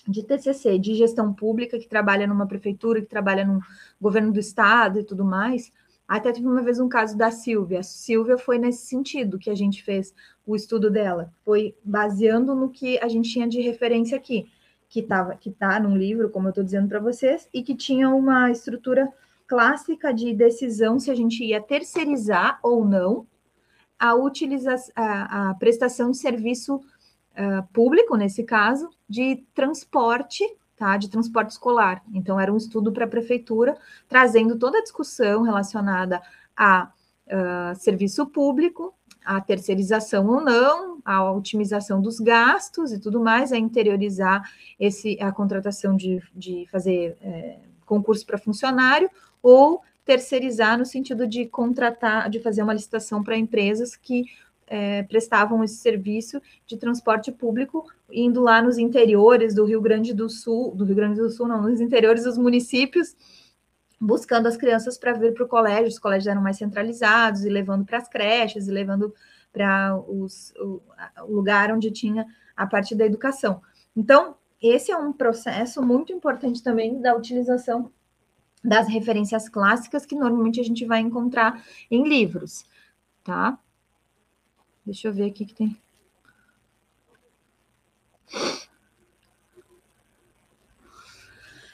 [SPEAKER 1] de TCC, de gestão pública, que trabalha numa prefeitura, que trabalha no governo do estado e tudo mais, até tive uma vez um caso da Silvia. A Silvia foi nesse sentido que a gente fez o estudo dela, foi baseando no que a gente tinha de referência aqui, que estava que está num livro, como eu estou dizendo para vocês, e que tinha uma estrutura clássica de decisão se a gente ia terceirizar ou não a, utilização, a, a prestação de serviço uh, público, nesse caso, de transporte, tá? De transporte escolar. Então, era um estudo para a prefeitura, trazendo toda a discussão relacionada a uh, serviço público, a terceirização ou não, a otimização dos gastos e tudo mais, a interiorizar esse, a contratação de, de fazer é, concurso para funcionário, ou terceirizar no sentido de contratar, de fazer uma licitação para empresas que é, prestavam esse serviço de transporte público, indo lá nos interiores do Rio Grande do Sul, do Rio Grande do Sul, não, nos interiores dos municípios, buscando as crianças para vir para o colégio, os colégios eram mais centralizados, e levando para as creches, e levando para o, o lugar onde tinha a parte da educação. Então, esse é um processo muito importante também da utilização das referências clássicas que normalmente a gente vai encontrar em livros, tá? Deixa eu ver aqui que tem.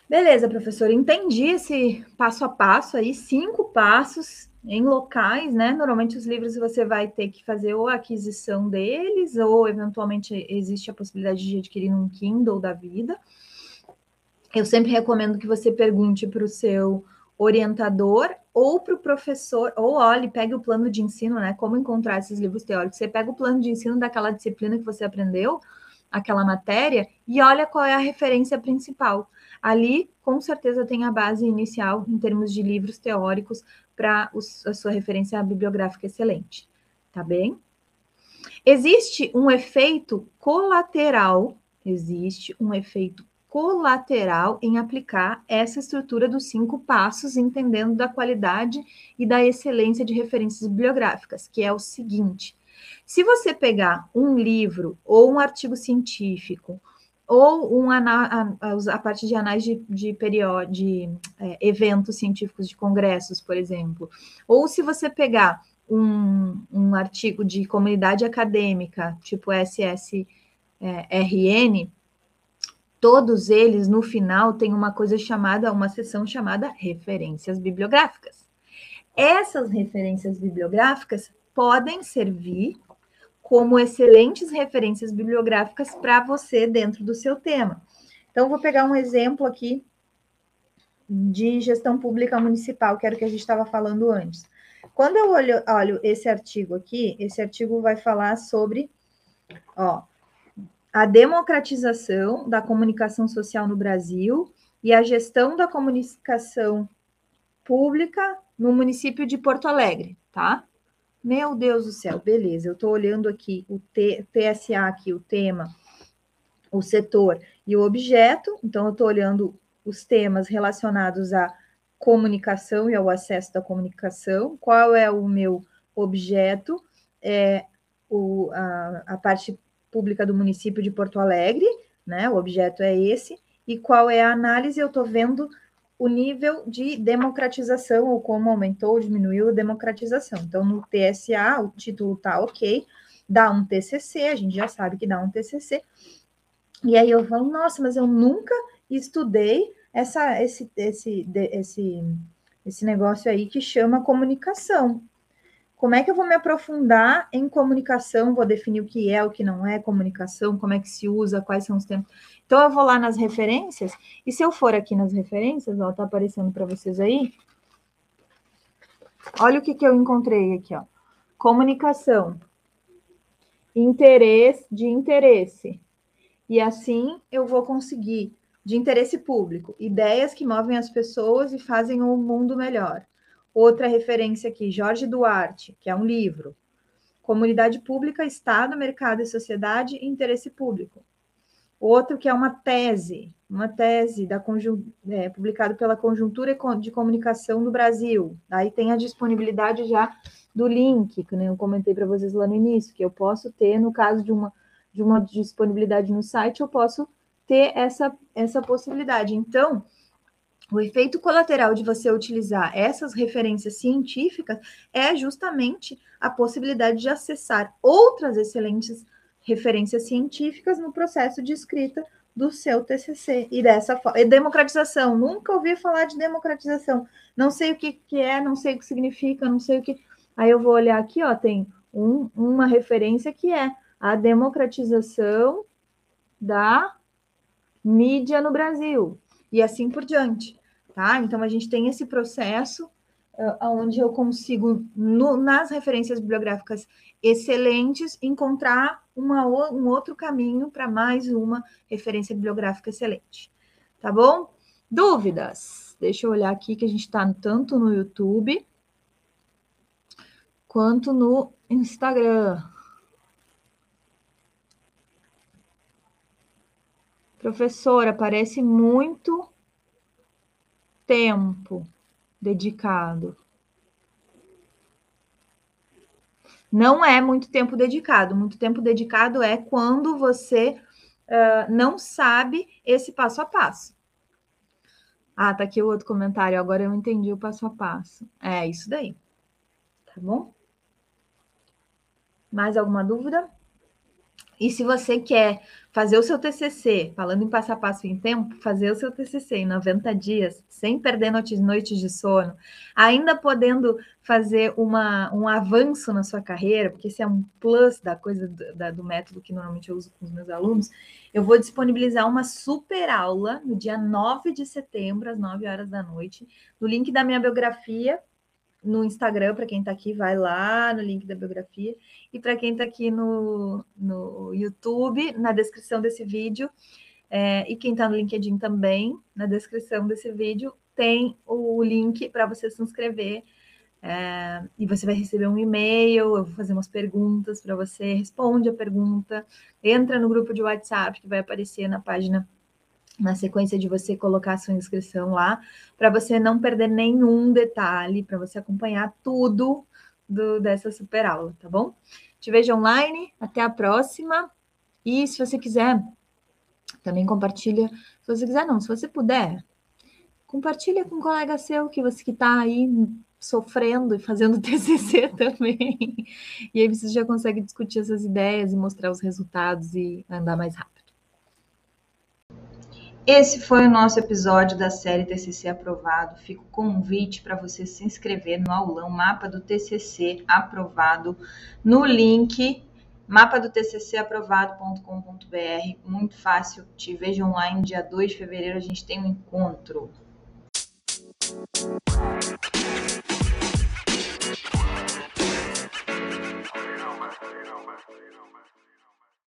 [SPEAKER 1] Beleza, professor, entendi esse passo a passo aí, cinco passos em locais, né? Normalmente os livros você vai ter que fazer ou a aquisição deles, ou eventualmente existe a possibilidade de adquirir um Kindle da vida. Eu sempre recomendo que você pergunte para o seu orientador ou para o professor, ou olhe, pegue o plano de ensino, né? Como encontrar esses livros teóricos. Você pega o plano de ensino daquela disciplina que você aprendeu, aquela matéria, e olha qual é a referência principal. Ali, com certeza, tem a base inicial em termos de livros teóricos para a sua referência bibliográfica excelente, tá bem? Existe um efeito colateral, existe um efeito colateral em aplicar essa estrutura dos cinco passos, entendendo da qualidade e da excelência de referências bibliográficas, que é o seguinte: se você pegar um livro ou um artigo científico ou um, a, a, partir de análise de, de, de é, eventos científicos de congressos, por exemplo, ou se você pegar um, um artigo de comunidade acadêmica, tipo SSRN, é, todos eles, no final, têm uma coisa chamada, uma seção chamada referências bibliográficas. Essas referências bibliográficas podem servir como excelentes referências bibliográficas para você dentro do seu tema. Então, vou pegar um exemplo aqui de gestão pública municipal, que era o que a gente estava falando antes. Quando eu olho, olho esse artigo aqui, esse artigo vai falar sobre ó, a democratização da comunicação social no Brasil e a gestão da comunicação pública no município de Porto Alegre, tá? Meu Deus do céu, beleza. Eu estou olhando aqui o T, TSA, aqui, o tema, o setor e o objeto. Então, eu estou olhando os temas relacionados à comunicação e ao acesso da comunicação. Qual é o meu objeto? É o, a, a parte pública do município de Porto Alegre, né? O objeto é esse. E qual é a análise? Eu estou vendo o nível de democratização, ou como aumentou ou diminuiu a democratização. Então, no TSA, o título está ok, dá um TCC, a gente já sabe que dá um TCC. E aí eu falo, nossa, mas eu nunca estudei essa, esse, esse, esse, esse negócio aí que chama comunicação. Como é que eu vou me aprofundar em comunicação? Vou definir o que é, o que não é comunicação, como é que se usa, quais são os tempos. Então, eu vou lá nas referências, e se eu for aqui nas referências, ó, tá aparecendo para vocês aí. Olha o que, que eu encontrei aqui, ó. Comunicação. Interesse, de interesse. E assim eu vou conseguir, de interesse público, ideias que movem as pessoas e fazem o mundo melhor. Outra referência aqui, Jorge Duarte, que é um livro. Comunidade Pública, Estado, Mercado e Sociedade, Interesse Público. Outro que é uma tese, uma tese da é, publicado pela Conjuntura de Comunicação do Brasil. Aí tem a disponibilidade já do link, que eu comentei para vocês lá no início, que eu posso ter, no caso de uma, de uma disponibilidade no site, eu posso ter essa, essa possibilidade. Então, o efeito colateral de você utilizar essas referências científicas é justamente a possibilidade de acessar outras excelentes referências científicas no processo de escrita do seu TCC. E dessa forma, democratização, nunca ouvi falar de democratização. Não sei o que, que é, não sei o que significa, não sei o que. Aí eu vou olhar aqui, ó, tem um, uma referência que é a democratização da mídia no Brasil, e assim por diante, tá? Então a gente tem esse processo uh, onde eu consigo, no, nas referências bibliográficas, excelentes, encontrar uma, um outro caminho para mais uma referência bibliográfica excelente. Tá bom? Dúvidas? Deixa eu olhar aqui que a gente está tanto no YouTube quanto no Instagram. Professora, parece muito tempo dedicado. Não é muito tempo dedicado. Muito tempo dedicado é quando você uh, não sabe esse passo a passo. Ah, tá aqui o outro comentário. Agora eu entendi o passo a passo. É isso daí. Tá bom? Mais alguma dúvida? E se você quer fazer o seu TCC, falando em passo a passo em tempo, fazer o seu TCC em 90 dias, sem perder noites de sono, ainda podendo fazer uma, um avanço na sua carreira, porque esse é um plus da coisa do, da, do método que normalmente eu uso com os meus alunos, eu vou disponibilizar uma super aula no dia 9 de setembro, às 9 horas da noite, no link da minha biografia, no Instagram, para quem está aqui, vai lá no link da biografia. E para quem está aqui no, no YouTube, na descrição desse vídeo, é, e quem está no LinkedIn também, na descrição desse vídeo, tem o link para você se inscrever. É, e você vai receber um e-mail, eu vou fazer umas perguntas para você, responde a pergunta, entra no grupo de WhatsApp que vai aparecer na página na sequência de você colocar sua inscrição lá, para você não perder nenhum detalhe, para você acompanhar tudo do, dessa super aula, tá bom? Te vejo online, até a próxima. E se você quiser, também compartilha. Se você quiser, não, se você puder, compartilha com um colega seu que você que está aí sofrendo e fazendo TCC também. E aí você já consegue discutir essas ideias e mostrar os resultados e andar mais rápido. Esse foi o nosso episódio da série TCC aprovado. Fica o convite para você se inscrever no aulão Mapa do TCC aprovado no link mapadotccaprovado.com.br. Muito fácil. Te vejo online dia 2 de fevereiro. A gente tem um encontro.